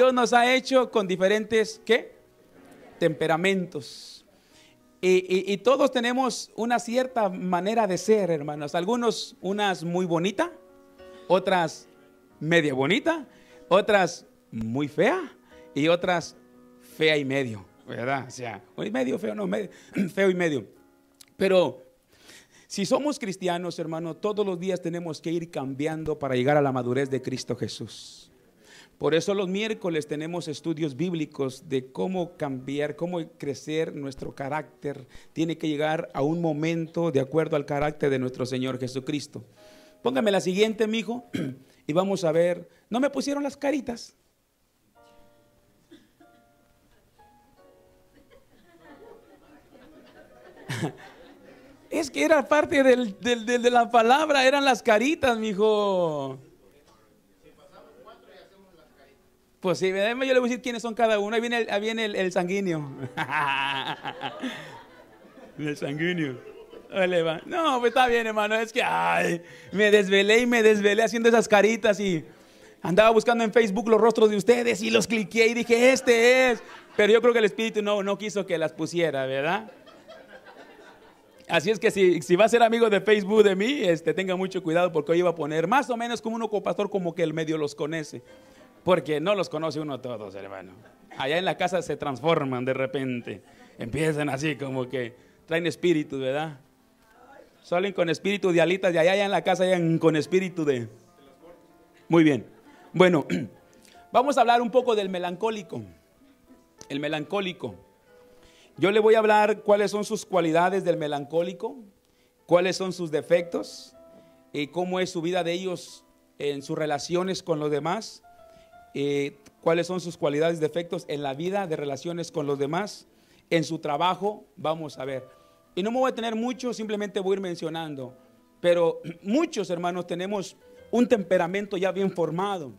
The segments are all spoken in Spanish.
Dios nos ha hecho con diferentes, ¿qué? Temperamentos. Y, y todos tenemos una cierta manera de ser, hermanos. Algunos, unas muy bonita, otras media bonita, otras muy fea y otras fea y medio, ¿verdad? O sea, medio feo, no, feo y medio. Pero si somos cristianos, hermano, todos los días tenemos que ir cambiando para llegar a la madurez de Cristo Jesús. Por eso los miércoles tenemos estudios bíblicos de cómo cambiar, cómo crecer nuestro carácter. Tiene que llegar a un momento de acuerdo al carácter de nuestro Señor Jesucristo. Póngame la siguiente, mijo, y vamos a ver. ¿No me pusieron las caritas? Es que era parte de la palabra, eran las caritas, mijo. Pues sí, yo le voy a decir quiénes son cada uno. Ahí viene el, viene el, sanguíneo. el sanguíneo. No, pues está bien, hermano. Es que ay, me desvelé y me desvelé haciendo esas caritas y andaba buscando en Facebook los rostros de ustedes y los cliqué y dije, este es. Pero yo creo que el Espíritu no, no quiso que las pusiera, ¿verdad? Así es que si, va a ser amigo de Facebook de mí, este, tenga mucho cuidado porque hoy iba a poner más o menos como uno pastor como que el medio los conoce. Porque no los conoce uno todos, hermano. Allá en la casa se transforman de repente. Empiezan así como que traen espíritu, ¿verdad? Salen con espíritu de alitas y allá, en la casa hayan con espíritu de... Muy bien. Bueno, vamos a hablar un poco del melancólico. El melancólico. Yo le voy a hablar cuáles son sus cualidades del melancólico, cuáles son sus defectos y cómo es su vida de ellos en sus relaciones con los demás, eh, cuáles son sus cualidades y defectos en la vida de relaciones con los demás, en su trabajo, vamos a ver. Y no me voy a tener mucho, simplemente voy a ir mencionando, pero muchos hermanos tenemos un temperamento ya bien formado,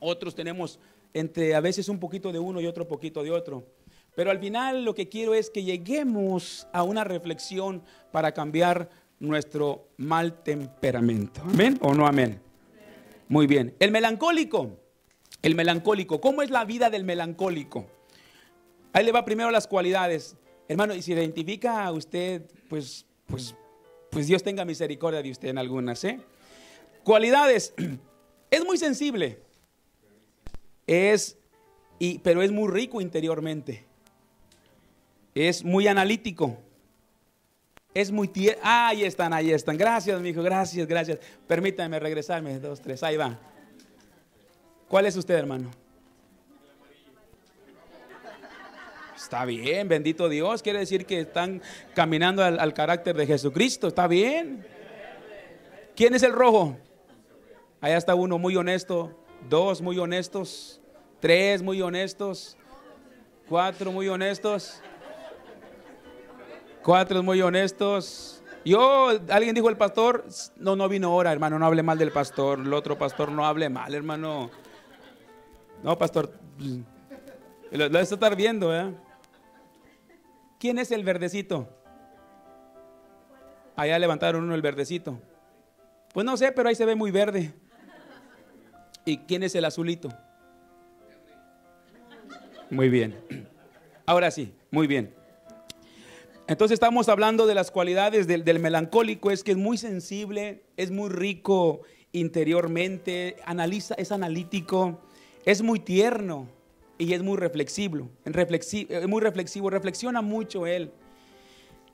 otros tenemos entre a veces un poquito de uno y otro poquito de otro. Pero al final lo que quiero es que lleguemos a una reflexión para cambiar nuestro mal temperamento. ¿Amén o no amén? Muy bien. El melancólico. El melancólico. ¿Cómo es la vida del melancólico? Ahí le va primero las cualidades. Hermano, y si identifica a usted, pues, pues, pues Dios tenga misericordia de usted en algunas, ¿eh? Cualidades. Es muy sensible. Es, y, pero es muy rico interiormente es muy analítico. Es muy tierno. Ah, ahí están, ahí están. Gracias, mi hijo. Gracias, gracias. Permítanme regresarme. Dos, tres. Ahí va. ¿Cuál es usted, hermano? Está bien, bendito Dios. Quiere decir que están caminando al, al carácter de Jesucristo. Está bien. ¿Quién es el rojo? Allá está uno muy honesto. Dos muy honestos. Tres muy honestos. Cuatro muy honestos. Cuatro muy honestos. Yo, alguien dijo el pastor, no, no vino ahora, hermano, no hable mal del pastor. El otro pastor no hable mal, hermano. No, pastor, lo, lo está estar viendo, ¿eh? ¿Quién es el verdecito? Allá levantaron uno el verdecito. Pues no sé, pero ahí se ve muy verde. ¿Y quién es el azulito? Muy bien. Ahora sí, muy bien. Entonces estamos hablando de las cualidades del, melancólico, es que es muy sensible, es muy rico interiormente, analiza, es analítico, es muy tierno y es muy reflexivo, es muy reflexivo, reflexiona mucho él.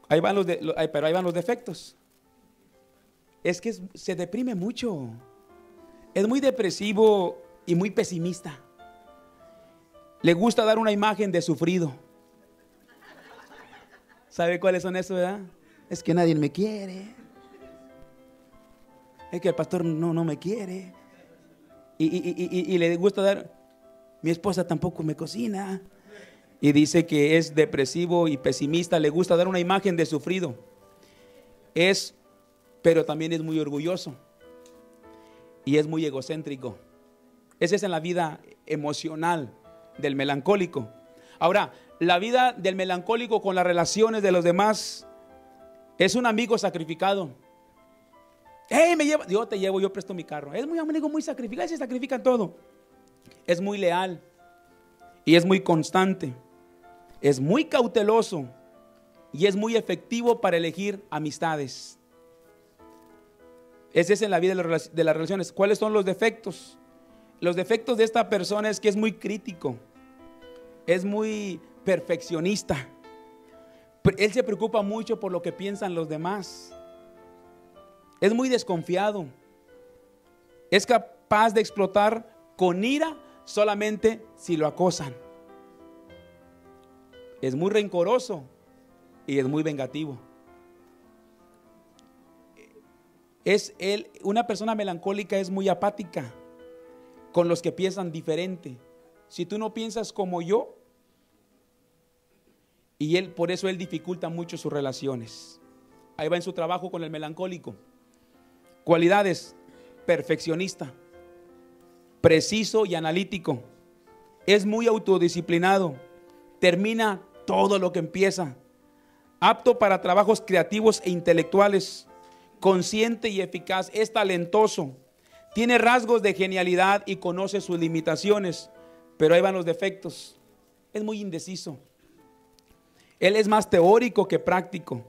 Ahí van los pero ahí van los defectos. Es que se deprime mucho. Es muy depresivo y muy pesimista. Le gusta dar una imagen de sufrido. ¿Sabe cuáles son esos, verdad? Es que nadie me quiere. Es que el pastor no, no me quiere. Y, le gusta dar, mi esposa tampoco me cocina. Y dice que es depresivo y pesimista, le gusta dar una imagen de sufrido. Es, pero también es muy orgulloso. Y es muy egocéntrico. Esa es en la vida emocional del melancólico. Ahora, la vida del melancólico con las relaciones de los demás es un amigo sacrificado. Hey, me lleva, yo te llevo, yo presto mi carro. Es muy amigo, muy sacrificado, se sacrifica todo. Es muy leal, y es muy constante. Es muy cauteloso y es muy efectivo para elegir amistades. Ese es en la vida de las relaciones. ¿Cuáles son los defectos? Los defectos de esta persona es que es muy crítico, es muy perfeccionista. Él se preocupa mucho por lo que piensan los demás. Es muy desconfiado. Es capaz de explotar con ira solamente si lo acosan. Es muy rencoroso y es muy vengativo. Es una persona melancólica es muy apática con los que piensan diferente. Si tú no piensas como yo, y él por eso él dificulta mucho sus relaciones. Ahí va en su trabajo con el melancólico. Cualidades: perfeccionista, preciso y analítico. Es muy autodisciplinado. Termina todo lo que empieza. Apto para trabajos creativos e intelectuales. Consciente y eficaz. Es talentoso. Tiene rasgos de genialidad y conoce sus limitaciones. Pero ahí van los defectos. Es muy indeciso. Él es más teórico que práctico.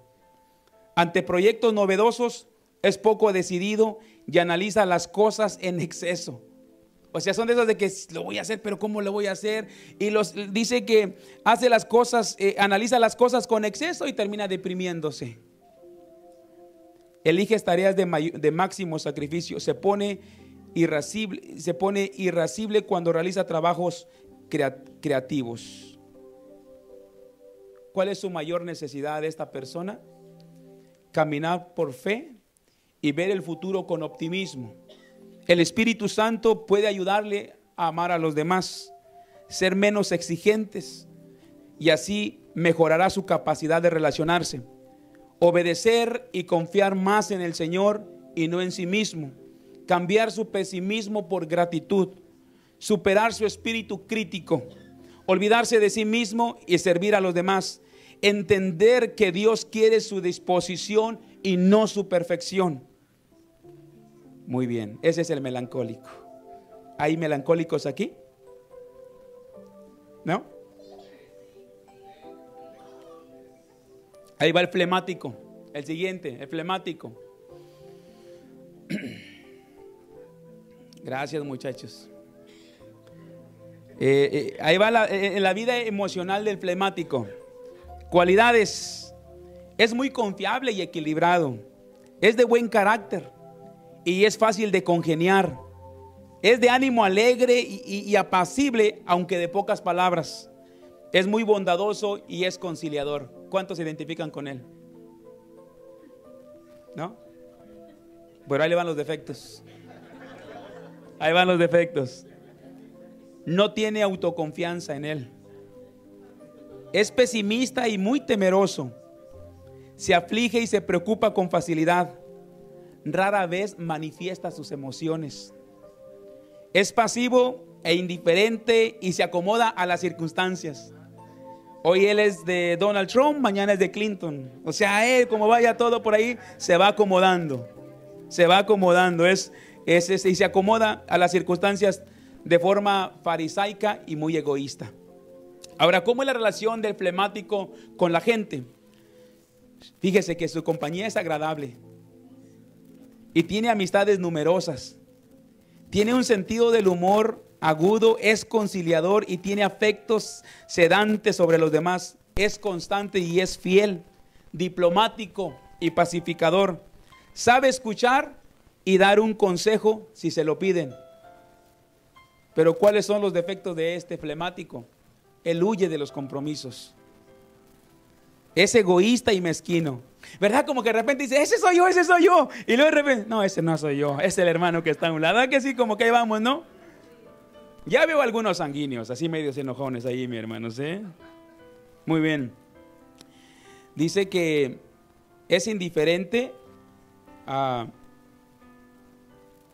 Ante proyectos novedosos es poco decidido y analiza las cosas en exceso. O sea, son de esos de que lo voy a hacer, pero ¿cómo lo voy a hacer? Y los, dice que hace las cosas, eh, analiza las cosas con exceso y termina deprimiéndose. Elige tareas de, máximo sacrificio. Se pone irascible, se pone cuando realiza trabajos creativos. ¿Cuál es su mayor necesidad de esta persona? Caminar por fe y ver el futuro con optimismo. El Espíritu Santo puede ayudarle a amar a los demás, ser menos exigentes y así mejorará su capacidad de relacionarse. Obedecer y confiar más en el Señor y no en sí mismo. Cambiar su pesimismo por gratitud. Superar su espíritu crítico. Olvidarse de sí mismo y servir a los demás. Entender que Dios quiere su disposición y no su perfección muy bien, ese es el melancólico. ¿Hay melancólicos aquí? ¿No? Ahí va el flemático. El siguiente, el flemático. Gracias muchachos. Eh, eh, ahí va la, eh, la vida emocional del flemático. Cualidades. Es muy confiable y equilibrado. Es de buen carácter y es fácil de congeniar. Es de ánimo alegre y, apacible, aunque de pocas palabras. Es muy bondadoso y es conciliador. ¿Cuántos se identifican con él? ¿No? Pero ahí le van los defectos. Ahí van los defectos. No tiene autoconfianza en él. Es pesimista y muy temeroso. Se aflige y se preocupa con facilidad rara vez manifiesta sus emociones. Es pasivo e indiferente y se acomoda a las circunstancias. Hoy él es de Donald Trump, mañana es de Clinton. O sea, él, como vaya todo por ahí, se va acomodando. Se va acomodando. Es, y se acomoda a las circunstancias de forma farisaica y muy egoísta. Ahora, ¿cómo es la relación del flemático con la gente? Fíjese que su compañía es agradable y tiene amistades numerosas. Tiene un sentido del humor agudo, es conciliador y tiene afectos sedantes sobre los demás. Es constante y es fiel, diplomático y pacificador. Sabe escuchar y dar un consejo si se lo piden. Pero ¿cuáles son los defectos de este flemático? Él huye de los compromisos. Es egoísta y mezquino. ¿Verdad? Como que de repente dice, ese soy yo, ese soy yo. Y luego de repente, no, ese no soy yo, es el hermano que está a un lado. que sí? Como que ahí vamos, ¿no? Ya veo algunos sanguíneos, así medios enojones ahí, mi hermano, ¿sí? Muy bien. Dice que es indiferente a...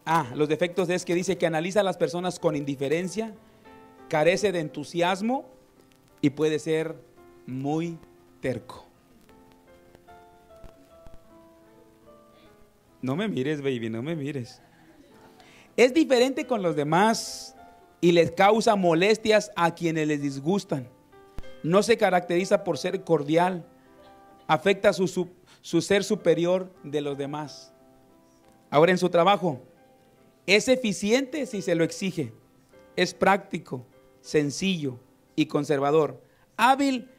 Ah, los defectos es que dice que analiza a las personas con indiferencia, carece de entusiasmo y puede ser muy terco. No me mires, baby, no me mires. Es diferente con los demás, y les causa molestias a quienes les disgustan. No se caracteriza por ser cordial, afecta su, su, su ser superior de los demás. Ahora en su trabajo, es eficiente si se lo exige, es práctico, sencillo y conservador, hábil,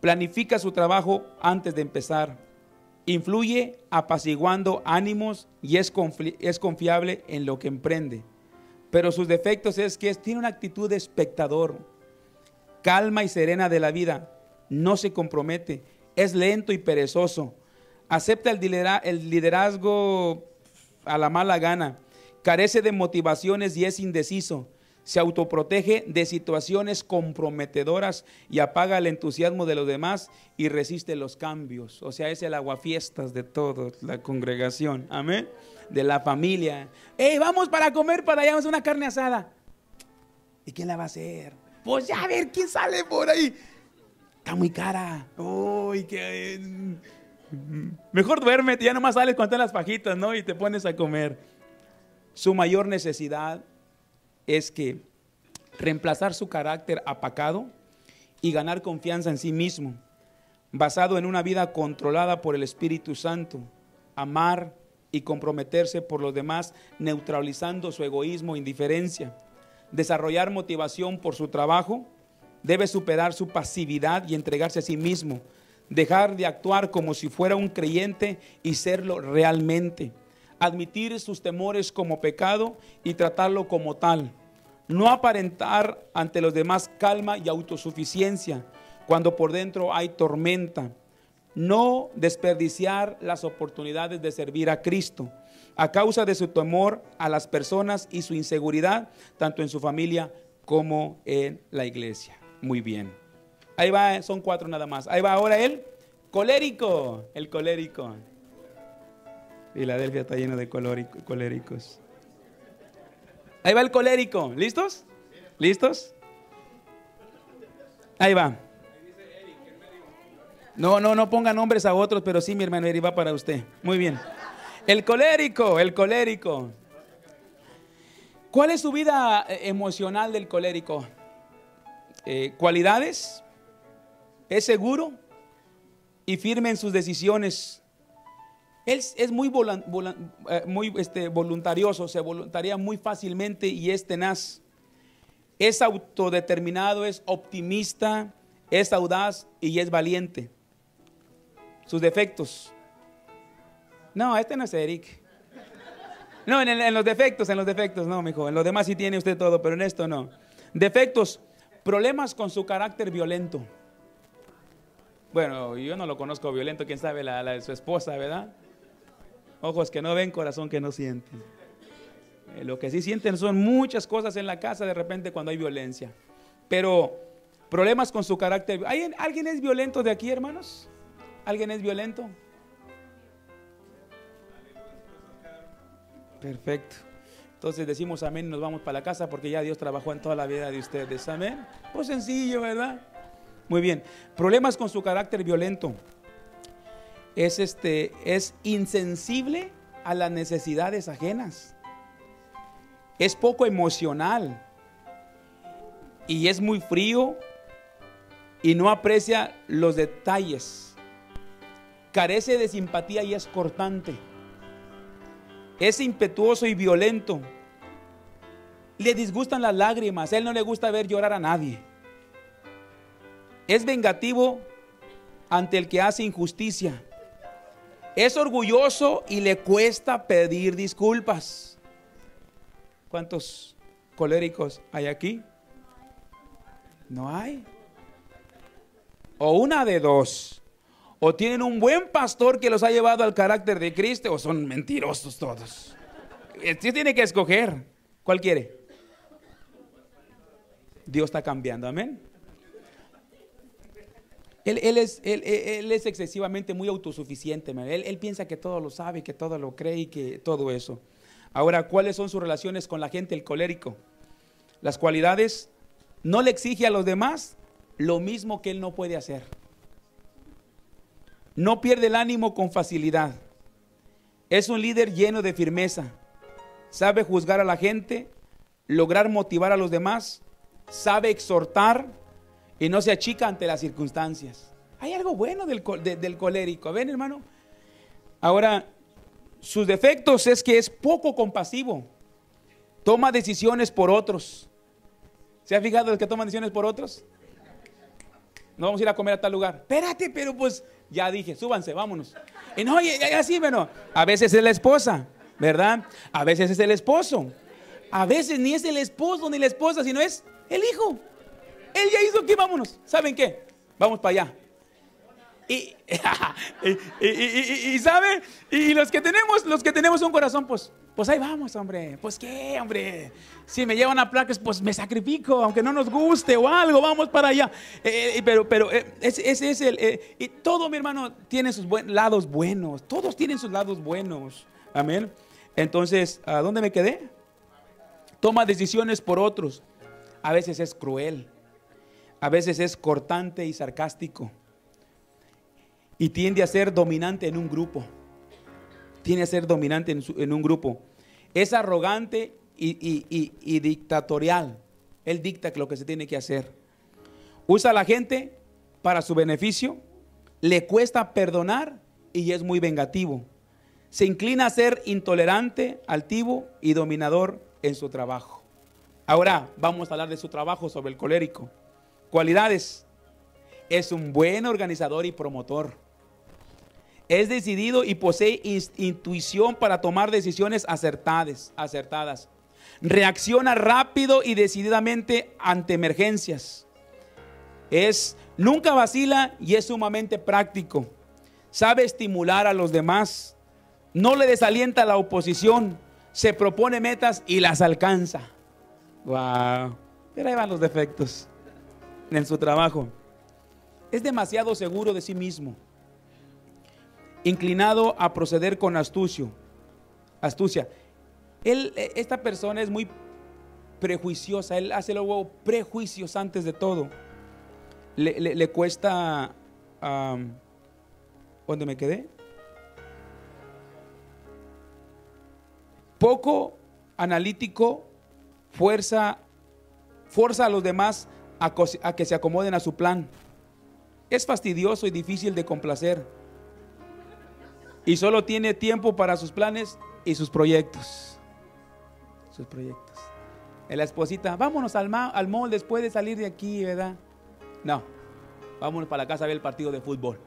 planifica su trabajo antes de empezar, influye apaciguando ánimos y es, es confiable en lo que emprende. Pero sus defectos es que tiene una actitud de espectador, calma y serena de la vida, no se compromete, es lento y perezoso, acepta el liderazgo a la mala gana, carece de motivaciones y es indeciso, se autoprotege de situaciones comprometedoras y apaga el entusiasmo de los demás y resiste los cambios. O sea, es el aguafiestas de toda la congregación. Amén. De la familia. ¡Ey, vamos para comer para allá! una carne asada. ¿Y quién la va a hacer? Pues ya a ver quién sale por ahí. Está muy cara. Uy, qué. Mejor duérmete, ya nomás sales con todas las fajitas, ¿no? Y te pones a comer. Su mayor necesidad es que reemplazar su carácter apacado y ganar confianza en sí mismo, basado en una vida controlada por el Espíritu Santo, amar y comprometerse por los demás, neutralizando su egoísmo e indiferencia, desarrollar motivación por su trabajo, debe superar su pasividad y entregarse a sí mismo, dejar de actuar como si fuera un creyente y serlo realmente, admitir sus temores como pecado y tratarlo como tal, no aparentar ante los demás calma y autosuficiencia cuando por dentro hay tormenta, no desperdiciar las oportunidades de servir a Cristo a causa de su temor a las personas y su inseguridad, tanto en su familia como en la iglesia. Muy bien. Ahí va, son cuatro nada más. Ahí va ahora el colérico, el colérico. Filadelfia está lleno de coléricos. Ahí va el colérico. ¿Listos? ¿Listos? Ahí va. No, no, no ponga nombres a otros, pero sí, mi hermano Eri va para usted. Muy bien. El colérico, el colérico. ¿Cuál es su vida eh, emocional del colérico? Eh, ¿Cualidades? es seguro y firme en sus decisiones. Él es muy, eh, este, voluntarioso, se voluntaria muy fácilmente y es tenaz. Es autodeterminado, es optimista, es audaz y es valiente. Sus defectos. No, este no es Eric. No, en, en los defectos, en los defectos, no, mijo. En los demás sí tiene usted todo, pero en esto no. Defectos, problemas con su carácter violento. Bueno, yo no lo conozco violento, quién sabe la, de su esposa, ¿verdad? Ojos que no ven, corazón que no siente. Eh, lo que sí sienten son muchas cosas en la casa de repente cuando hay violencia. Pero problemas con su carácter. ¿Alguien es violento de aquí, hermanos? ¿Alguien es violento? Perfecto. Entonces decimos amén y nos vamos para la casa porque ya Dios trabajó en toda la vida de ustedes. Amén. Pues sencillo, ¿verdad? Muy bien. Problemas con su carácter violento. Es, este, es insensible a las necesidades ajenas. Es poco emocional. Y es muy frío y no aprecia los detalles. Carece de simpatía y es cortante. Es impetuoso y violento. Le disgustan las lágrimas. Él no le gusta ver llorar a nadie. Es vengativo ante el que hace injusticia. Es orgulloso y le cuesta pedir disculpas. ¿Cuántos coléricos hay aquí? No hay. O una de dos. O tienen un buen pastor que los ha llevado al carácter de Cristo o son mentirosos todos. Usted tiene que escoger. ¿Cuál quiere? Dios está cambiando, amén. Él, es, excesivamente muy autosuficiente. Él, piensa que todo lo sabe, que todo lo cree y que todo eso. Ahora, ¿cuáles son sus relaciones con la gente, el colérico? Las cualidades, no le exige a los demás lo mismo que él no puede hacer. No pierde el ánimo con facilidad. Es un líder lleno de firmeza. Sabe juzgar a la gente lograr motivar a los demás, sabe exhortar y no se achica ante las circunstancias. Hay algo bueno del, del colérico. ¿Ven, hermano? Ahora, sus defectos es que es poco compasivo. Toma decisiones por otros. ¿Se ha fijado el que toma decisiones por otros? No vamos a ir a comer a tal lugar. Espérate, pero pues ya dije, súbanse, vámonos. Y no, así, bueno, a veces es la esposa, ¿verdad? A veces es el esposo. A veces ni es el esposo ni la esposa, sino es el hijo. Él ya hizo que vámonos. ¿Saben qué? Vamos para allá. Y, y, y, ¿sabe? Y los que tenemos, los que tenemos un corazón, pues, pues ahí vamos, hombre. Pues qué, hombre. Si me llevan a placas, pues me sacrifico, aunque no nos guste o algo, vamos para allá. Eh, eh, pero, pero eh, ese, es el. y todo, mi hermano, tiene sus lados buenos. Todos tienen sus lados buenos. Amén. Entonces, ¿a dónde me quedé? Toma decisiones por otros. A veces es cruel. A veces es cortante y sarcástico y tiende a ser dominante en un grupo. Tiende a ser dominante en, un grupo. Es arrogante y, dictatorial. Él dicta lo que se tiene que hacer. Usa a la gente para su beneficio. Le cuesta perdonar y es muy vengativo. Se inclina a ser intolerante, altivo y dominador en su trabajo. Ahora vamos a hablar de su trabajo sobre el colérico. Cualidades. Es un buen organizador y promotor es decidido y posee intuición para tomar decisiones acertadas. Reacciona rápido y decididamente ante emergencias. Es nunca vacila y es sumamente práctico. Sabe estimular a los demás. No le desalienta la oposición. Se propone metas y las alcanza. Wow. Pero ahí van los defectos en su trabajo. Es demasiado seguro de sí mismo inclinado a proceder con astucio, astucia. Él, e, esta persona es muy prejuiciosa, él hace luego prejuicios antes de todo. Le, cuesta, ¿dónde me quedé? Poco analítico, fuerza, fuerza a los demás a, que se acomoden a su plan. Es fastidioso y difícil de complacer y solo tiene tiempo para sus planes y sus proyectos. Sus proyectos. la esposita, vámonos al, al mall después de salir de aquí, ¿verdad? No, vámonos para la casa a ver el partido de fútbol.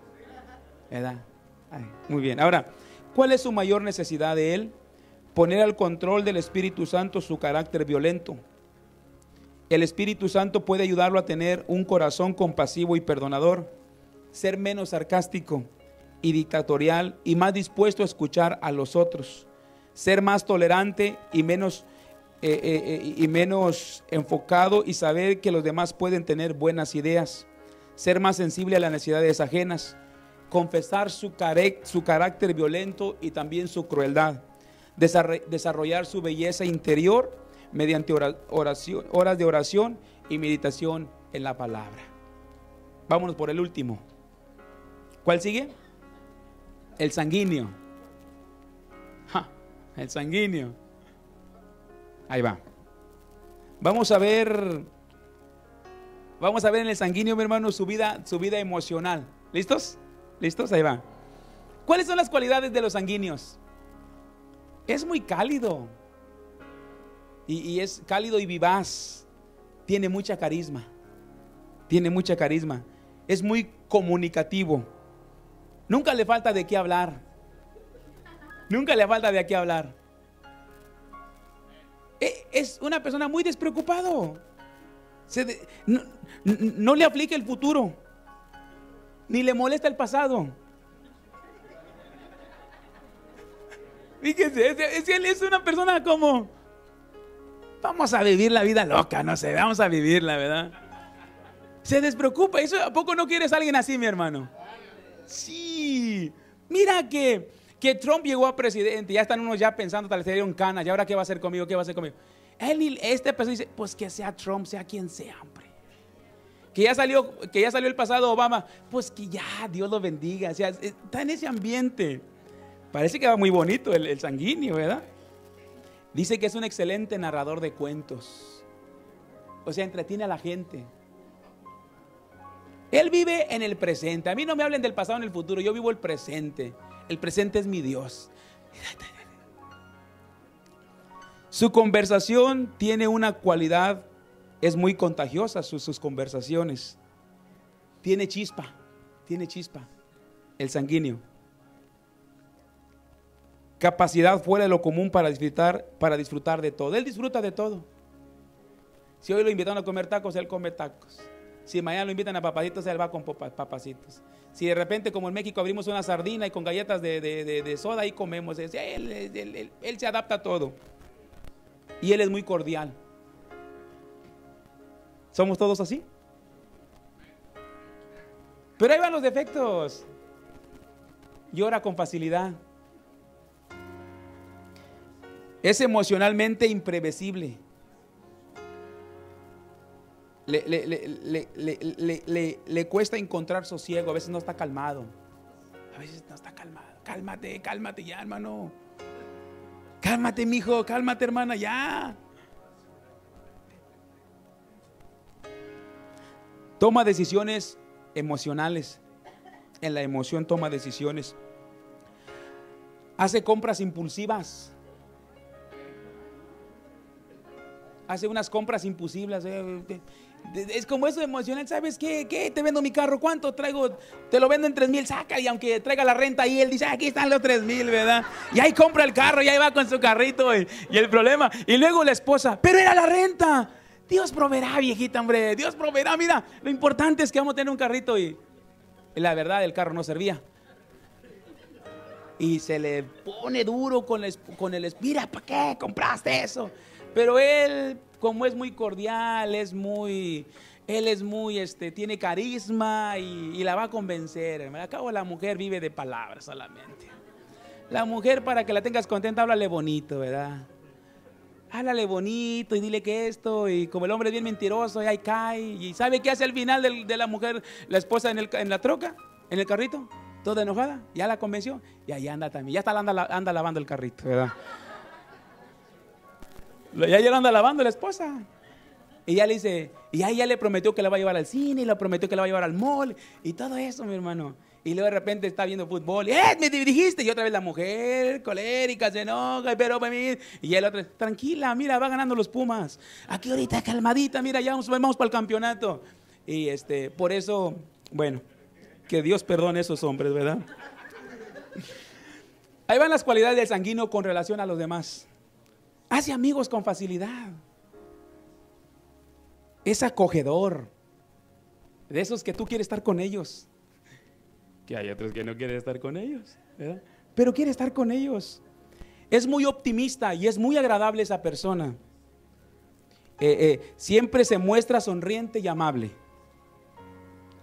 ¿Verdad? muy bien. Ahora, ¿cuál es su mayor necesidad de él? Poner al control del Espíritu Santo su carácter violento. El Espíritu Santo puede ayudarlo a tener un corazón compasivo y perdonador, ser menos sarcástico, y dictatorial y más dispuesto a escuchar a los otros, ser más tolerante y menos, eh, eh, eh, y menos enfocado y saber que los demás pueden tener buenas ideas, ser más sensible a las necesidades ajenas, confesar su, su carácter violento y también su crueldad, desarrollar su belleza interior mediante horas de oración y meditación en la palabra. Vámonos por el último. ¿Cuál sigue? El sanguíneo. el sanguíneo. Ahí va. Vamos a ver. Vamos a ver en el sanguíneo, mi hermano, su vida, su vida emocional. ¿Listos? ¿Listos? Ahí va. ¿Cuáles son las cualidades de los sanguíneos? Es muy cálido. Y, es cálido y vivaz. Tiene mucha carisma. Tiene mucha carisma. Es muy comunicativo. Nunca le falta de qué hablar. Nunca le falta de qué hablar. E, es una persona muy despreocupado. no, le aplica el futuro. Ni le molesta el pasado. Fíjense, es, es una persona como, vamos a vivir la vida loca, no sé, vamos a vivirla, ¿verdad? Se despreocupa. ¿Eso a poco no quieres a alguien así, mi hermano? Sí, mira que, que Trump llegó a presidente, ya están unos ya pensando, tal vez dieron canas, ¿y ahora qué va a hacer conmigo? ¿Qué va a hacer conmigo? Él, este persona dice, pues que sea Trump, sea quien sea, hombre. Que ya salió, que ya salió el pasado Obama, pues que ya, Dios lo bendiga. O sea, está en ese ambiente. Parece que va muy bonito el, sanguíneo, ¿verdad? Dice que es un excelente narrador de cuentos. O sea, entretiene a la gente. Él vive en el presente. A mí no me hablen del pasado en el futuro. Yo vivo el presente. El presente es mi Dios. Su conversación tiene una cualidad, es muy contagiosa sus, sus conversaciones. Tiene chispa, tiene chispa. El sanguíneo. Capacidad fuera de lo común para disfrutar, para disfrutar de todo. Él disfruta de todo. Si hoy lo invitan a comer tacos, él come tacos. Si mañana lo invitan a papacitos, él va con papacitos. Si de repente, como en México, abrimos una sardina y con galletas de, soda, ahí comemos. Él, él se adapta a todo. Y él es muy cordial. ¿Somos todos así? Pero ahí van los defectos. Llora con facilidad. Es emocionalmente imprevisible. Le, cuesta encontrar sosiego, a veces no está calmado. A veces no está calmado. Cálmate, cálmate ya, hermano. Cálmate, mijo, cálmate, hermana, ya. Toma decisiones emocionales. En la emoción toma decisiones. Hace compras impulsivas. Hace unas compras impulsivas. Eh, es como eso emocional, ¿sabes qué? ¿Qué? Te vendo mi carro, ¿cuánto traigo? Te lo vendo en 3 mil, saca y aunque traiga la renta ahí, él dice, aquí están los 3 mil, ¿verdad? Y ahí compra el carro y ahí va con su carrito y, el problema. Y luego la esposa, pero era la renta. Dios proveerá, viejita, hombre, Dios proveerá. Mira, lo importante es que vamos a tener un carrito y, la verdad el carro no servía. Y se le pone duro con el, con el mira, ¿para qué compraste eso? Pero él como es muy cordial, es muy, él es muy, este, tiene carisma y, la va a convencer. Al la mujer vive de palabras solamente. La mujer para que la tengas contenta, háblale bonito, ¿verdad? Háblale bonito y dile que esto, y como el hombre es bien mentiroso, y ahí cae. ¿Y sabe qué hace al final de, la mujer, la esposa en la troca, en el carrito? Toda enojada, ya la convenció, y ahí anda también, ya está anda, anda lavando el carrito, ¿verdad? Ya ella anda lavando la esposa. Y ya le dice, y ahí ya le prometió que la va a llevar al cine, y le prometió que la va a llevar al mall, y todo eso, mi hermano. Y luego de repente está viendo fútbol, y, ¡eh! Me dirigiste. Y otra vez la mujer, colérica, se enoja, pero Y el otro, tranquila, mira, va ganando los Pumas. Aquí ahorita calmadita, mira, ya vamos, vamos para el campeonato. Y este, por eso, bueno, que Dios perdone a esos hombres, ¿verdad? Ahí van las cualidades del sanguíneo con relación a los demás. Hace amigos con facilidad. Es acogedor. De esos que tú quieres estar con ellos. Que hay otros que no quieren estar con ellos. Pero quiere estar con ellos. Es muy optimista y es muy agradable esa persona. Eh, eh, siempre se muestra sonriente y amable.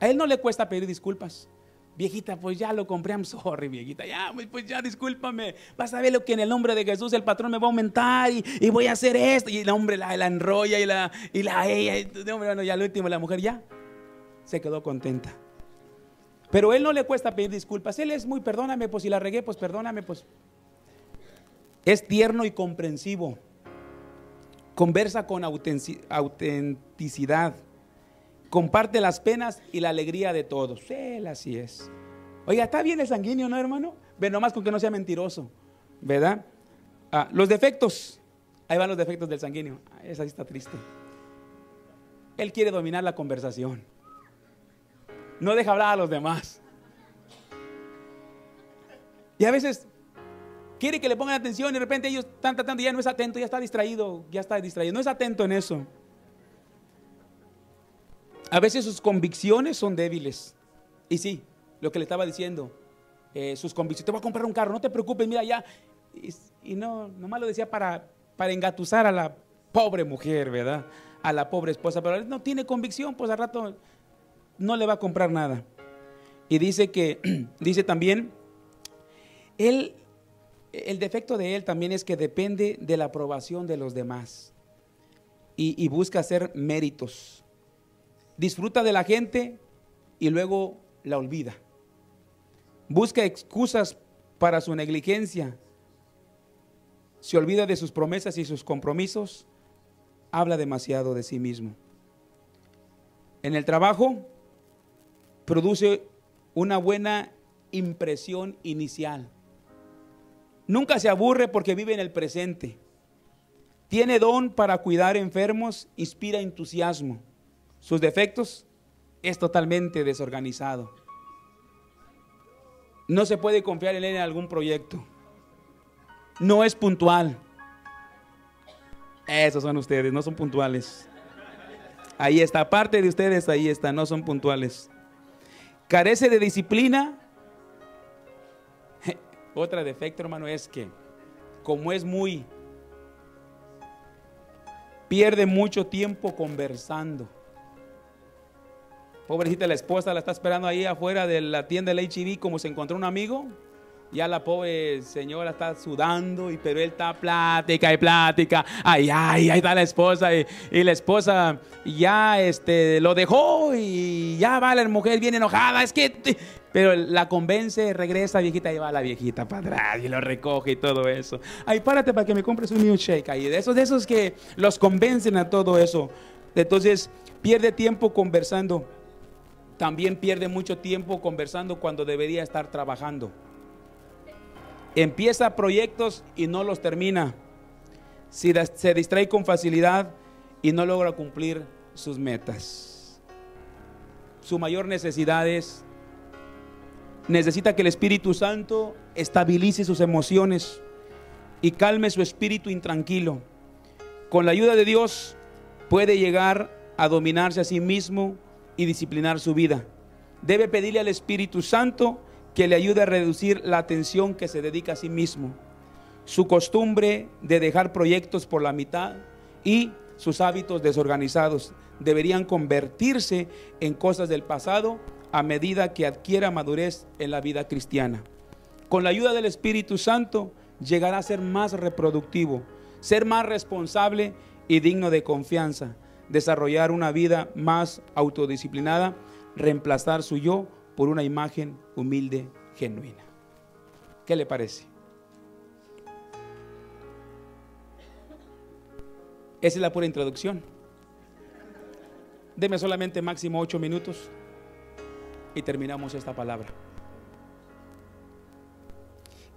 A él no le cuesta pedir disculpas viejita, pues ya lo compré, I'm sorry, viejita, ya, pues, pues ya, discúlpame, vas a ver lo que en el nombre de Jesús el patrón me va a aumentar y, voy a hacer esto. Y el hombre la, enrolla y la, y la ella, y, bueno, ya al último la mujer ya se quedó contenta. Pero él no le cuesta pedir disculpas, él es muy, perdóname, pues si la regué, pues perdóname, pues. Es tierno y comprensivo, conversa con autenticidad comparte las penas y la alegría de todos. Él así es. Oiga, está bien el sanguíneo, ¿no, hermano? Ve nomás con que no sea mentiroso, ¿verdad? Ah, los defectos. Ahí van los defectos del sanguíneo. Ah, esa sí está triste. Él quiere dominar la conversación. No deja hablar a los demás. Y a veces quiere que le pongan atención y de repente ellos están tratando ya no es atento, ya está distraído, ya está distraído. No es atento en eso. A veces sus convicciones son débiles. Y sí, lo que le estaba diciendo, eh, sus convicciones, te voy a comprar un carro, no te preocupes, mira ya. Y, no, nomás lo decía para, para engatusar a la pobre mujer, ¿verdad? A la pobre esposa, pero él no tiene convicción, pues al rato no le va a comprar nada. Y dice que, dice también, él, el defecto de él también es que depende de la aprobación de los demás y, y busca hacer méritos disfruta de la gente y luego la olvida. Busca excusas para su negligencia se olvida de sus promesas y sus compromisos, habla demasiado de sí mismo. En el trabajo produce una buena impresión inicial. Nunca se aburre porque vive en el presente. Tiene don para cuidar enfermos, inspira entusiasmo. Sus defectos es totalmente desorganizado. No se puede confiar en él en algún proyecto. No es puntual. Esos son ustedes, no son puntuales. Ahí está, parte de ustedes ahí está, no son puntuales. Carece de disciplina. Otra defecto, hermano, es que como es muy, pierde mucho tiempo conversando. Pobrecita la esposa la está esperando ahí afuera de la tienda del HIV como se encontró un amigo. Ya la pobre señora está sudando, y, pero él está plática y plática. Ay, ay, ahí está la esposa. Y, la esposa ya este, lo dejó y ya va la mujer bien enojada. Es que, pero la convence, regresa viejita y va la viejita para atrás y lo recoge y todo eso. Ay, párate para que me compres un milkshake ahí. De esos, de esos que los convencen a todo eso. Entonces pierde tiempo conversando también pierde mucho tiempo conversando cuando debería estar trabajando. Empieza proyectos y no los termina. Se distrae con facilidad y no logra cumplir sus metas. Su mayor necesidad es, necesita que el Espíritu Santo estabilice sus emociones y calme su espíritu intranquilo. Con la ayuda de Dios puede llegar a dominarse a sí mismo y disciplinar su vida. Debe pedirle al Espíritu Santo que le ayude a reducir la atención que se dedica a sí mismo, su costumbre de dejar proyectos por la mitad y sus hábitos desorganizados deberían convertirse en cosas del pasado a medida que adquiera madurez en la vida cristiana. Con la ayuda del Espíritu Santo llegará a ser más reproductivo, ser más responsable y digno de confianza desarrollar una vida más autodisciplinada, reemplazar su yo por una imagen humilde, genuina. ¿Qué le parece? Esa es la pura introducción. Deme solamente máximo ocho minutos y terminamos esta palabra.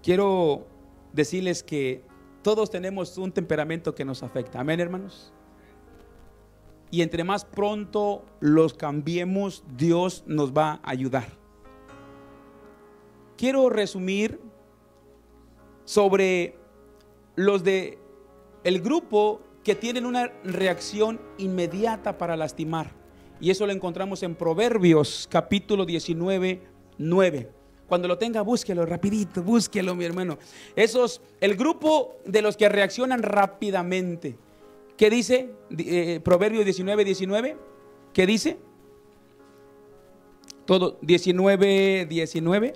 Quiero decirles que todos tenemos un temperamento que nos afecta. Amén, hermanos. Y entre más pronto los cambiemos, Dios nos va a ayudar. Quiero resumir sobre los de el grupo que tienen una reacción inmediata para lastimar. Y eso lo encontramos en Proverbios capítulo 19, 9. Cuando lo tenga, búsquelo rapidito, búsquelo, mi hermano. Esos, el grupo de los que reaccionan rápidamente. ¿Qué dice eh, Proverbios 19, 19? ¿Qué dice? Todo 19, 19.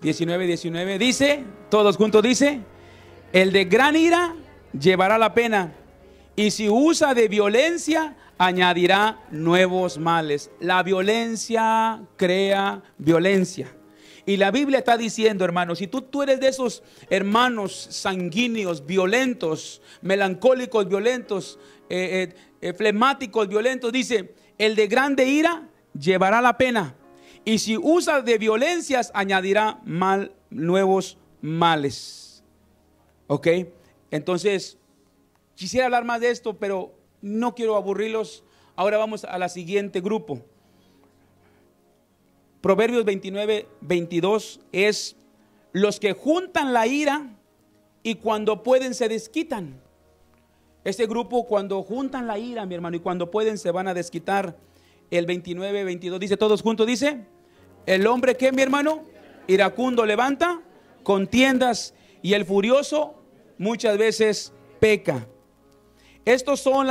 19, 19. Dice, todos juntos dice, el de gran ira llevará la pena y si usa de violencia añadirá nuevos males. La violencia crea violencia. Y la Biblia está diciendo, hermanos, si tú, tú eres de esos hermanos sanguíneos, violentos, melancólicos, violentos, eh, eh, eh, flemáticos, violentos, dice, el de grande ira llevará la pena. Y si usa de violencias, añadirá mal, nuevos males. ¿Ok? Entonces, quisiera hablar más de esto, pero no quiero aburrirlos. Ahora vamos a la siguiente grupo. Proverbios 29, 22 es los que juntan la ira y cuando pueden se desquitan. Este grupo cuando juntan la ira, mi hermano, y cuando pueden se van a desquitar. El 29, 22 dice todos juntos, dice, el hombre que, mi hermano, iracundo levanta contiendas y el furioso muchas veces peca. Estos son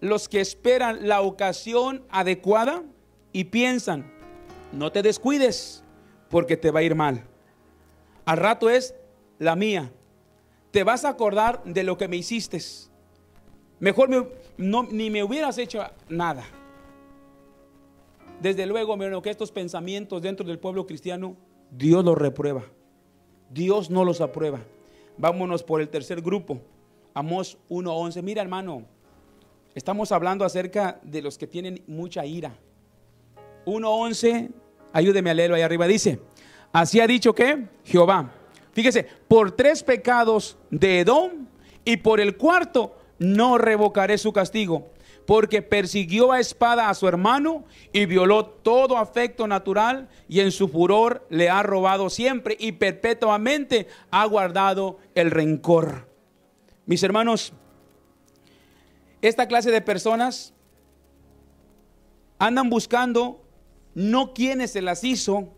los que esperan la ocasión adecuada y piensan, no te descuides porque te va a ir mal. Al rato es la mía. Te vas a acordar de lo que me hiciste. Mejor no, ni me hubieras hecho nada. Desde luego, mi que estos pensamientos dentro del pueblo cristiano, Dios los reprueba. Dios no los aprueba. Vámonos por el tercer grupo. Amos 1.11. Mira, hermano, estamos hablando acerca de los que tienen mucha ira. 1.11, ayúdeme a leerlo ahí arriba. Dice, así ha dicho que Jehová. Fíjese, por tres pecados de Edom y por el cuarto no revocaré su castigo, porque persiguió a espada a su hermano y violó todo afecto natural y en su furor le ha robado siempre y perpetuamente ha guardado el rencor. Mis hermanos, esta clase de personas andan buscando no quienes se las hizo,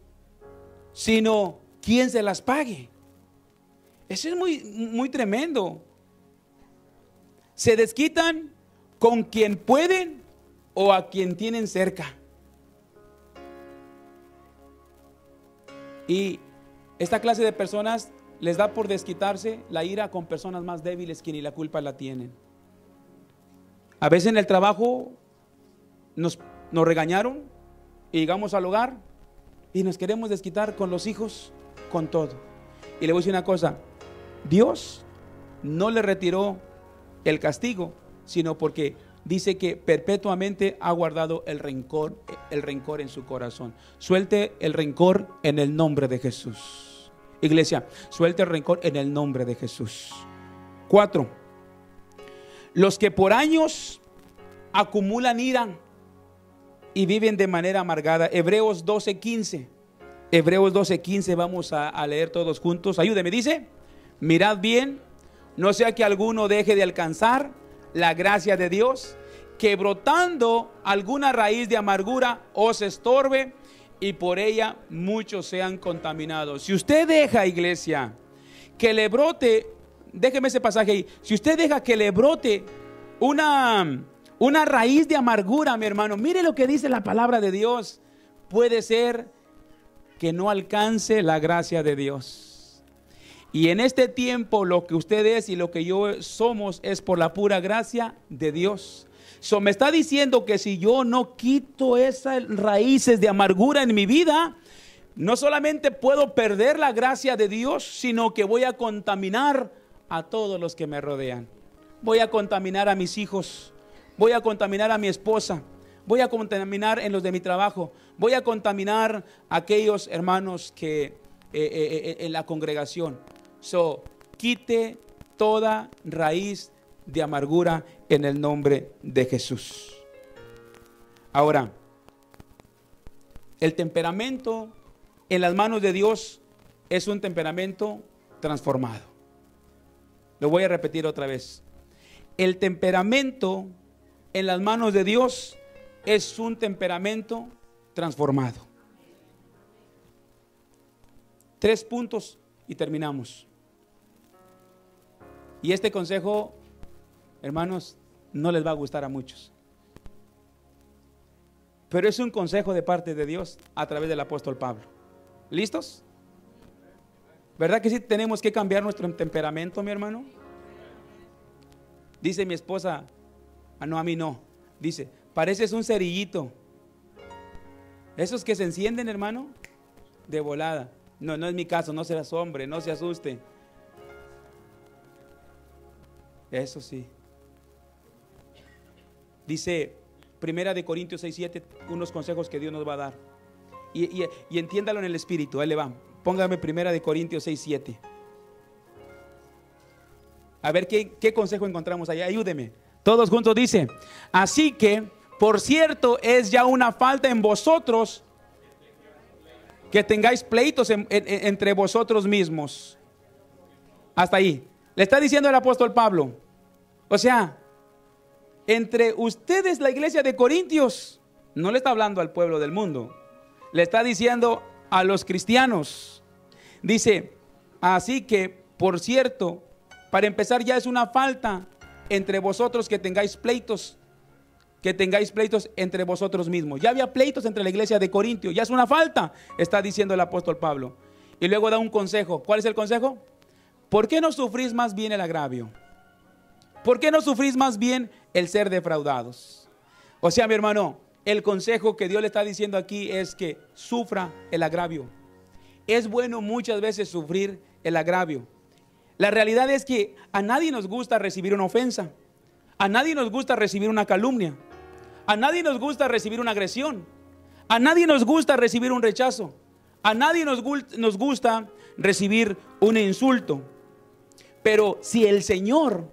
sino quién se las pague. Eso es muy, muy tremendo. Se desquitan con quien pueden o a quien tienen cerca. Y esta clase de personas les da por desquitarse la ira con personas más débiles que ni la culpa la tienen. A veces en el trabajo nos, nos regañaron y llegamos al hogar y nos queremos desquitar con los hijos, con todo. Y le voy a decir una cosa, Dios no le retiró el castigo, sino porque dice que perpetuamente ha guardado el rencor, el rencor en su corazón. Suelte el rencor en el nombre de Jesús. Iglesia, suelte el rencor en el nombre de Jesús. Cuatro, los que por años acumulan ira y viven de manera amargada. Hebreos 12:15. Hebreos 12:15 vamos a, a leer todos juntos. Ayúdeme, dice, mirad bien, no sea que alguno deje de alcanzar la gracia de Dios, que brotando alguna raíz de amargura os estorbe y por ella muchos sean contaminados. Si usted deja, iglesia, que le brote, déjeme ese pasaje ahí, si usted deja que le brote una una raíz de amargura, mi hermano. Mire lo que dice la palabra de Dios. Puede ser que no alcance la gracia de Dios. Y en este tiempo lo que usted es y lo que yo somos es por la pura gracia de Dios. So, me está diciendo que si yo no quito esas raíces de amargura en mi vida, no solamente puedo perder la gracia de Dios, sino que voy a contaminar a todos los que me rodean. Voy a contaminar a mis hijos, voy a contaminar a mi esposa, voy a contaminar en los de mi trabajo, voy a contaminar a aquellos hermanos que eh, eh, eh, en la congregación. So, quite toda raíz de amargura en el nombre de Jesús. Ahora, el temperamento en las manos de Dios es un temperamento transformado. Lo voy a repetir otra vez. El temperamento en las manos de Dios es un temperamento transformado. Tres puntos y terminamos. Y este consejo, hermanos, no les va a gustar a muchos. Pero es un consejo de parte de Dios a través del apóstol Pablo. ¿Listos? ¿Verdad que sí tenemos que cambiar nuestro temperamento, mi hermano? Dice mi esposa, Ah, no, a mí no. Dice, pareces un cerillito. Esos que se encienden, hermano, de volada. No, no es mi caso, no seas hombre, no se asuste. Eso sí. Dice Primera de Corintios 6, 7, unos consejos que Dios nos va a dar. Y, entiéndalo en el espíritu, ahí le va. Póngame Primera de Corintios 6, 7. A ver qué, qué consejo encontramos ahí. Ayúdeme. Todos juntos dice, así que, por cierto, es ya una falta en vosotros que tengáis pleitos entre vosotros mismos. Hasta ahí. Le está diciendo el apóstol Pablo. O sea, entre ustedes, la iglesia de Corintios, no le está hablando al pueblo del mundo. Le está diciendo a los cristianos. Dice, así que, por cierto, para empezar ya es una falta entre vosotros que tengáis pleitos, que tengáis pleitos entre vosotros mismos. Ya había pleitos entre la iglesia de Corintio, ya es una falta, está diciendo el apóstol Pablo. Y luego da un consejo. ¿Cuál es el consejo? ¿Por qué no sufrís más bien el agravio? ¿Por qué no sufrís más bien el ser defraudados? O sea, mi hermano, el consejo que Dios le está diciendo aquí es que sufra el agravio. Es bueno muchas veces sufrir el agravio. La realidad es que a nadie nos gusta recibir una ofensa. A nadie nos gusta recibir una calumnia. A nadie nos gusta recibir una agresión. A nadie nos gusta recibir un rechazo. A nadie nos, gusta recibir un insulto. Pero si el Señor,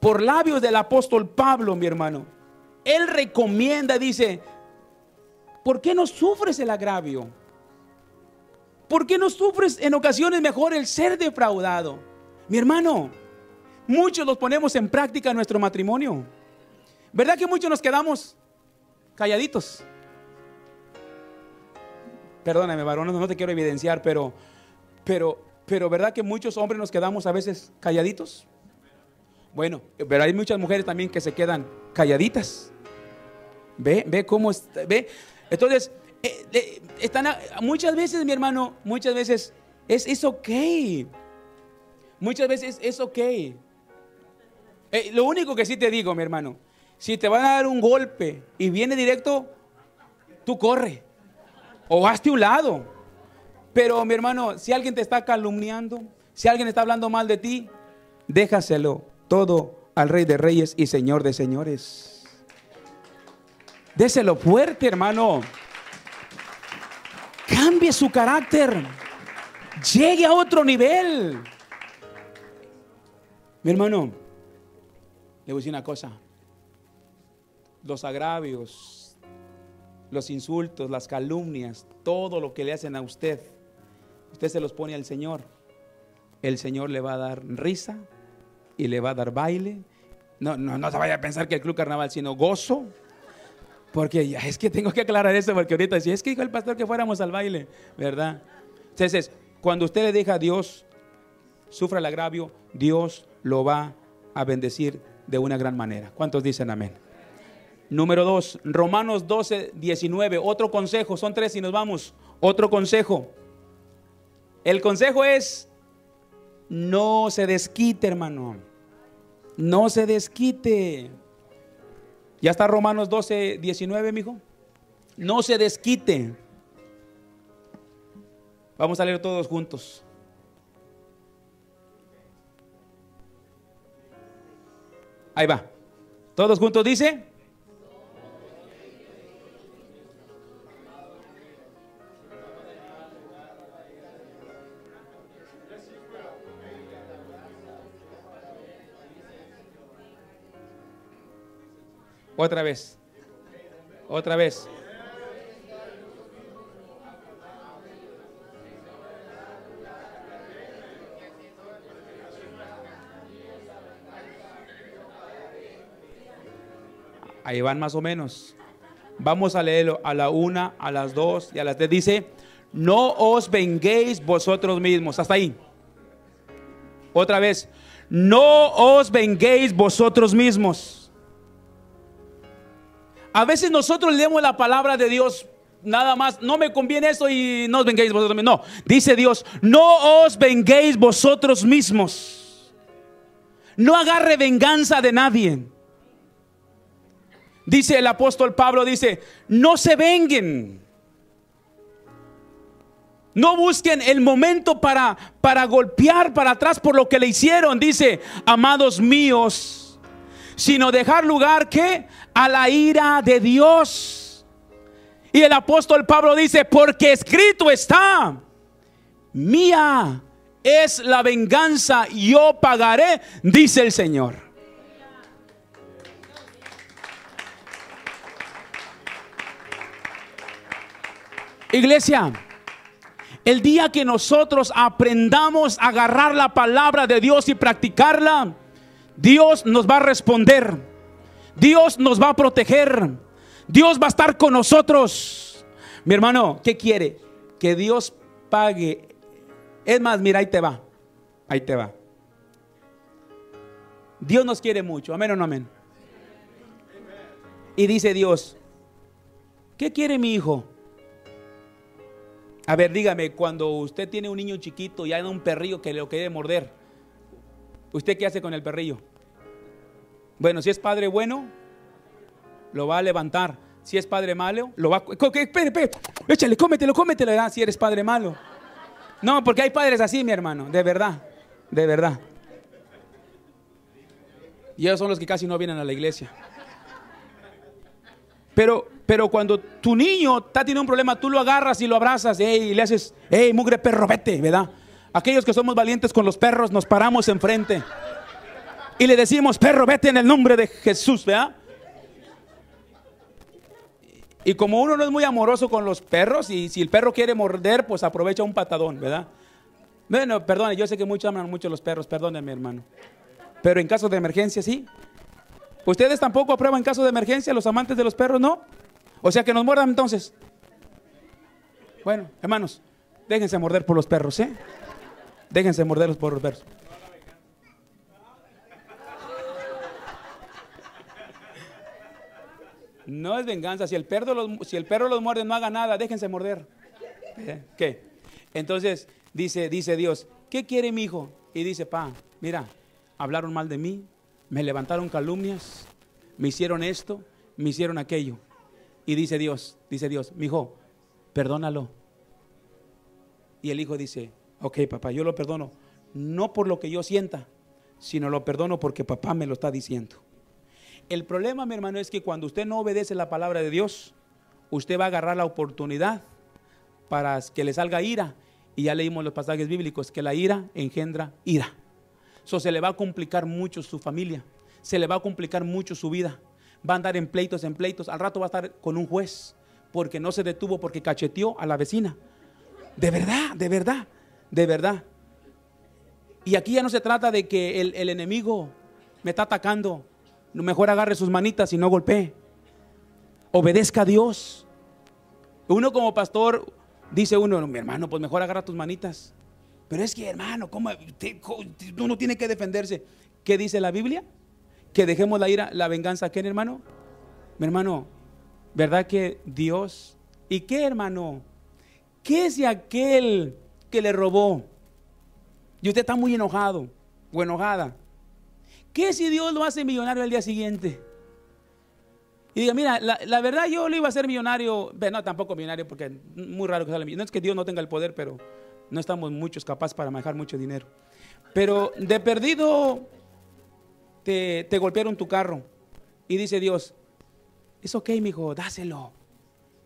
por labios del apóstol Pablo, mi hermano, Él recomienda, dice, ¿por qué no sufres el agravio? ¿Por qué no sufres en ocasiones mejor el ser defraudado? Mi hermano, muchos los ponemos en práctica en nuestro matrimonio. ¿Verdad que muchos nos quedamos calladitos? Perdóname, varón, no te quiero evidenciar, pero, pero, pero ¿verdad que muchos hombres nos quedamos a veces calladitos? Bueno, pero hay muchas mujeres también que se quedan calladitas. Ve, ve cómo está, ve. Entonces, eh, están muchas veces, mi hermano, muchas veces es, es ok. Muchas veces es ok. Eh, lo único que sí te digo, mi hermano, si te van a dar un golpe y viene directo, tú corre o hazte un lado. Pero mi hermano, si alguien te está calumniando, si alguien está hablando mal de ti, déjaselo todo al Rey de Reyes y Señor de Señores. Déselo fuerte, hermano. Cambie su carácter. Llegue a otro nivel. Mi hermano, le voy a decir una cosa. Los agravios, los insultos, las calumnias, todo lo que le hacen a usted, usted se los pone al Señor. El Señor le va a dar risa y le va a dar baile. No, no, no se vaya a pensar que el Club Carnaval, sino gozo, porque es que tengo que aclarar eso, porque ahorita si es que dijo el pastor que fuéramos al baile, ¿verdad? Entonces, cuando usted le deja a Dios, sufra el agravio, Dios lo va a bendecir de una gran manera. ¿Cuántos dicen amén? Número dos, Romanos 12, 19. Otro consejo, son tres y nos vamos. Otro consejo. El consejo es, no se desquite, hermano. No se desquite. Ya está Romanos 12, 19, mijo. No se desquite. Vamos a leer todos juntos. Ahí va. Todos juntos dice. Otra vez. Otra vez. Ahí van más o menos. Vamos a leerlo a la una, a las dos y a las tres. Dice, no os venguéis vosotros mismos. Hasta ahí. Otra vez, no os venguéis vosotros mismos a veces nosotros leemos la palabra de Dios nada más, no me conviene eso y no os venguéis vosotros mismos. No, dice Dios, no os venguéis vosotros mismos. No agarre venganza de nadie. Dice el apóstol Pablo, dice, no se venguen. No busquen el momento para, para golpear para atrás por lo que le hicieron. Dice, amados míos, sino dejar lugar que a la ira de Dios. Y el apóstol Pablo dice, porque escrito está, mía es la venganza, yo pagaré, dice el Señor. Iglesia, el día que nosotros aprendamos a agarrar la palabra de Dios y practicarla, Dios nos va a responder. Dios nos va a proteger. Dios va a estar con nosotros. Mi hermano, ¿qué quiere? Que Dios pague. Es más, mira, ahí te va. Ahí te va. Dios nos quiere mucho. Amén o no amén. Y dice Dios, ¿qué quiere mi hijo? A ver, dígame, cuando usted tiene un niño chiquito y hay un perrillo que le quiere morder, ¿usted qué hace con el perrillo? Bueno, si es padre bueno, lo va a levantar. Si es padre malo, lo va a... Espere, espere, échale, cómetelo, cómetelo, si eres padre malo. No, porque hay padres así, mi hermano, de verdad. De verdad. Y ellos son los que casi no vienen a la iglesia. Pero, pero cuando tu niño está teniendo un problema, tú lo agarras y lo abrazas y le haces, hey, mugre perro, vete, ¿verdad? Aquellos que somos valientes con los perros nos paramos enfrente y le decimos, perro, vete en el nombre de Jesús, ¿verdad? Y como uno no es muy amoroso con los perros, y si el perro quiere morder, pues aprovecha un patadón, ¿verdad? Bueno, perdone, yo sé que muchos aman mucho los perros, perdónenme, hermano. Pero en caso de emergencia, sí. ¿Ustedes tampoco aprueban en caso de emergencia los amantes de los perros, no? O sea que nos muerdan entonces. Bueno, hermanos, déjense morder por los perros, ¿eh? Déjense morderlos por los perros. No es venganza. Si el perro los, si el perro los muerde, no haga nada, déjense morder. ¿Eh? ¿Qué? Entonces dice, dice Dios, ¿qué quiere mi hijo? Y dice, pa, mira, hablaron mal de mí, me levantaron calumnias, me hicieron esto, me hicieron aquello. Y dice Dios, dice Dios, mi hijo, perdónalo. Y el hijo dice, ok, papá, yo lo perdono, no por lo que yo sienta, sino lo perdono porque papá me lo está diciendo. El problema, mi hermano, es que cuando usted no obedece la palabra de Dios, usted va a agarrar la oportunidad para que le salga ira. Y ya leímos los pasajes bíblicos, que la ira engendra ira. Eso se le va a complicar mucho su familia, se le va a complicar mucho su vida. Va a andar en pleitos, en pleitos. Al rato va a estar con un juez porque no se detuvo, porque cacheteó a la vecina. De verdad, de verdad, de verdad. Y aquí ya no se trata de que el, enemigo me está atacando Mejor agarre sus manitas y no golpee. Obedezca a Dios. Uno como pastor dice uno, mi hermano, pues mejor agarra tus manitas. Pero es que, hermano, ¿cómo? uno tiene que defenderse. ¿Qué dice la Biblia? Que dejemos la ira, la venganza. ¿Qué, hermano? Mi hermano, ¿verdad que Dios? ¿Y qué, hermano? ¿Qué es aquel que le robó? Y usted está muy enojado o enojada. ¿Qué si Dios lo hace millonario al día siguiente? Y diga, mira, la, verdad yo lo iba a hacer millonario, no, tampoco millonario porque es muy raro que salga millonario. No es que Dios no tenga el poder, pero no estamos muchos capaces para manejar mucho dinero. Pero de perdido te, te golpearon tu carro y dice Dios, es ok, mijo, dáselo.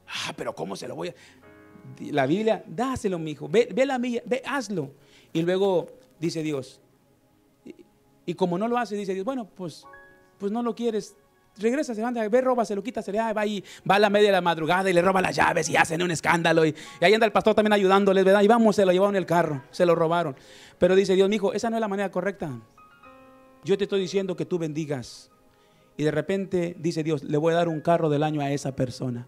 Ah, pero ¿cómo se lo voy a...? La Biblia, dáselo, mijo, ve, ve la milla, ve, hazlo. Y luego dice Dios, y como no lo hace, dice Dios, bueno, pues, pues no lo quieres. Regresa, se anda, ve, roba, se lo quita, se le va y va a la media de la madrugada y le roba las llaves y hacen un escándalo. Y, ahí anda el pastor también ayudándoles, ¿verdad? Y vamos, se lo llevaron en el carro, se lo robaron. Pero dice Dios, mi hijo, esa no es la manera correcta. Yo te estoy diciendo que tú bendigas. Y de repente dice Dios, le voy a dar un carro del año a esa persona.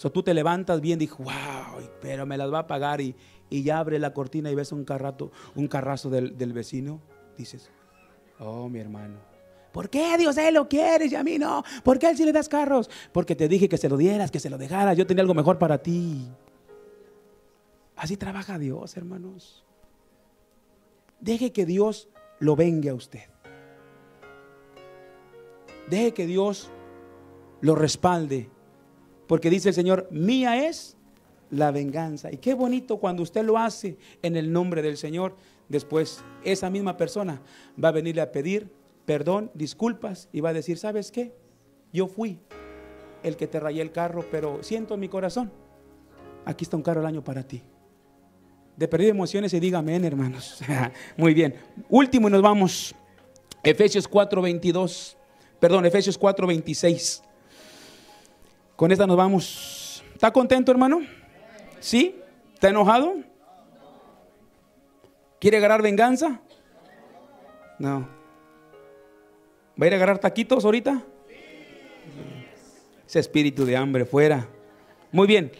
So, tú te levantas bien, dijo, wow, pero me las va a pagar y, y ya abre la cortina y ves un carrato, un carrazo del, del vecino. Dices, Oh, mi hermano. ¿Por qué Dios él lo quiere y a mí no? ¿Por qué él sí le das carros? Porque te dije que se lo dieras, que se lo dejaras. Yo tenía algo mejor para ti. Así trabaja Dios, hermanos. Deje que Dios lo venga a usted. Deje que Dios lo respalde. Porque dice el Señor, mía es la venganza. Y qué bonito cuando usted lo hace en el nombre del Señor. Después esa misma persona va a venirle a pedir perdón, disculpas y va a decir, ¿sabes qué? Yo fui el que te rayé el carro, pero siento en mi corazón, aquí está un carro el año para ti. De perder emociones y dígame, hermanos. Muy bien. Último y nos vamos. Efesios 4:22. Perdón, Efesios 4:26. Con esta nos vamos. ¿Está contento, hermano? ¿Sí? ¿Está enojado? ¿Quiere agarrar venganza? No. ¿Va a ir a agarrar taquitos ahorita? Ese espíritu de hambre fuera. Muy bien.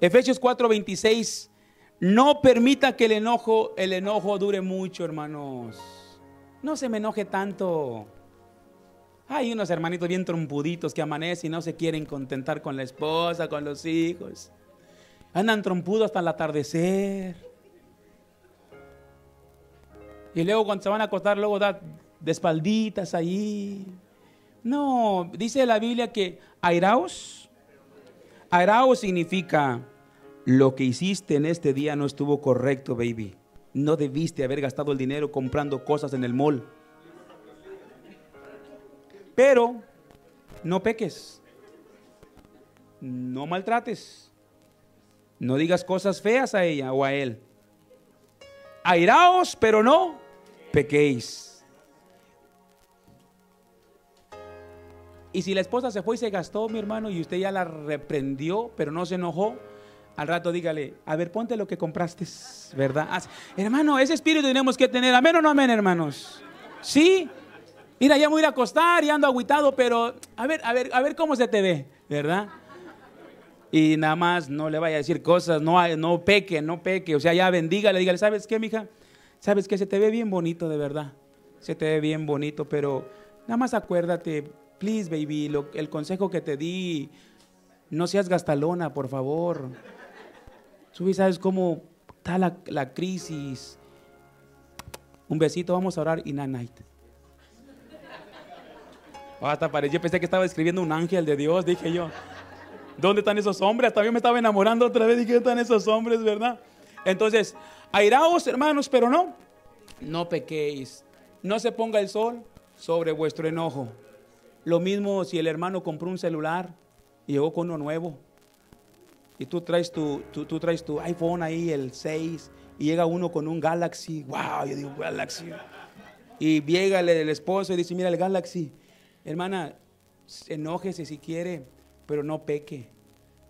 Efesios 4:26. No permita que el enojo, el enojo dure mucho, hermanos. No se me enoje tanto. Hay unos hermanitos bien trompuditos que amanecen y no se quieren contentar con la esposa, con los hijos. Andan trompudos hasta el atardecer. Y luego cuando se van a acostar, luego da de espalditas ahí. No, dice la Biblia que airaos. Airaos significa lo que hiciste en este día no estuvo correcto, baby. no debiste haber gastado el dinero comprando cosas en el mall. Pero no peques, no maltrates, no digas cosas feas a ella o a él. Airaos, pero no pequéis. Y si la esposa se fue y se gastó, mi hermano, y usted ya la reprendió, pero no se enojó, al rato dígale, a ver, ponte lo que compraste, ¿verdad? hermano, ese espíritu tenemos que tener, amén o no amén, hermanos. Sí, mira, ya me voy a ir a acostar y ando aguitado, pero a ver, a ver, a ver cómo se te ve, ¿verdad? Y nada más no le vaya a decir cosas, no, no peque, no peque, o sea, ya bendígale, dígale, ¿sabes qué, mija? ¿Sabes qué? Se te ve bien bonito, de verdad. Se te ve bien bonito, pero nada más acuérdate, please, baby, el consejo que te di, no seas gastalona, por favor. Tú sabes cómo está la, crisis. Un besito, vamos a orar y night. Oh, hasta parecía, yo pensé que estaba escribiendo un ángel de Dios, dije yo. ¿Dónde están esos hombres? También me estaba enamorando otra vez. Dije, ¿dónde están esos hombres, verdad? Entonces, airaos, hermanos, pero no, no pequéis. No se ponga el sol sobre vuestro enojo. Lo mismo si el hermano compró un celular y llegó con uno nuevo y tú traes tu, tú, traes tu iPhone ahí, el 6, y llega uno con un Galaxy, wow, yo digo Galaxy. Y llega el, esposo y dice, mira el Galaxy, hermana, enójese si quiere, pero no peque.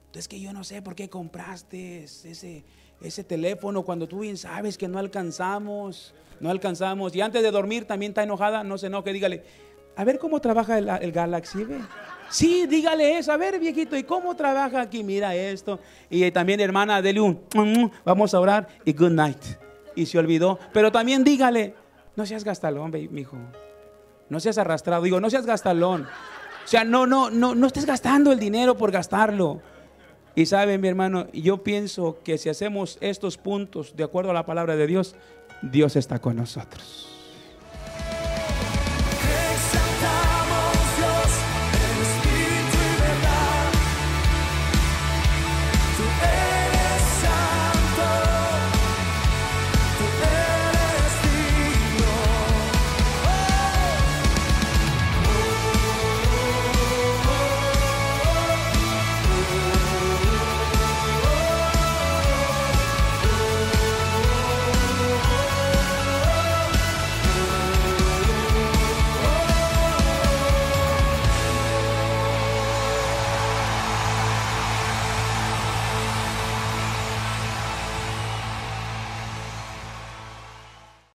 Entonces que yo no sé por qué compraste ese, ese teléfono cuando tú bien sabes que no alcanzamos, no alcanzamos. Y antes de dormir también está enojada, no se enoje, dígale, a ver cómo trabaja el, Galaxy. Sí, dígale eso. A ver, viejito, ¿y cómo trabaja aquí? Mira esto. Y también, hermana, dele un, vamos a orar y good night. Y se olvidó. Pero también dígale, no seas gastalón, mi hijo. No seas arrastrado. Digo, no seas gastalón. O sea, no, no, no, no estés gastando el dinero por gastarlo. Y saben, mi hermano, yo pienso que si hacemos estos puntos de acuerdo a la palabra de Dios, Dios está con nosotros.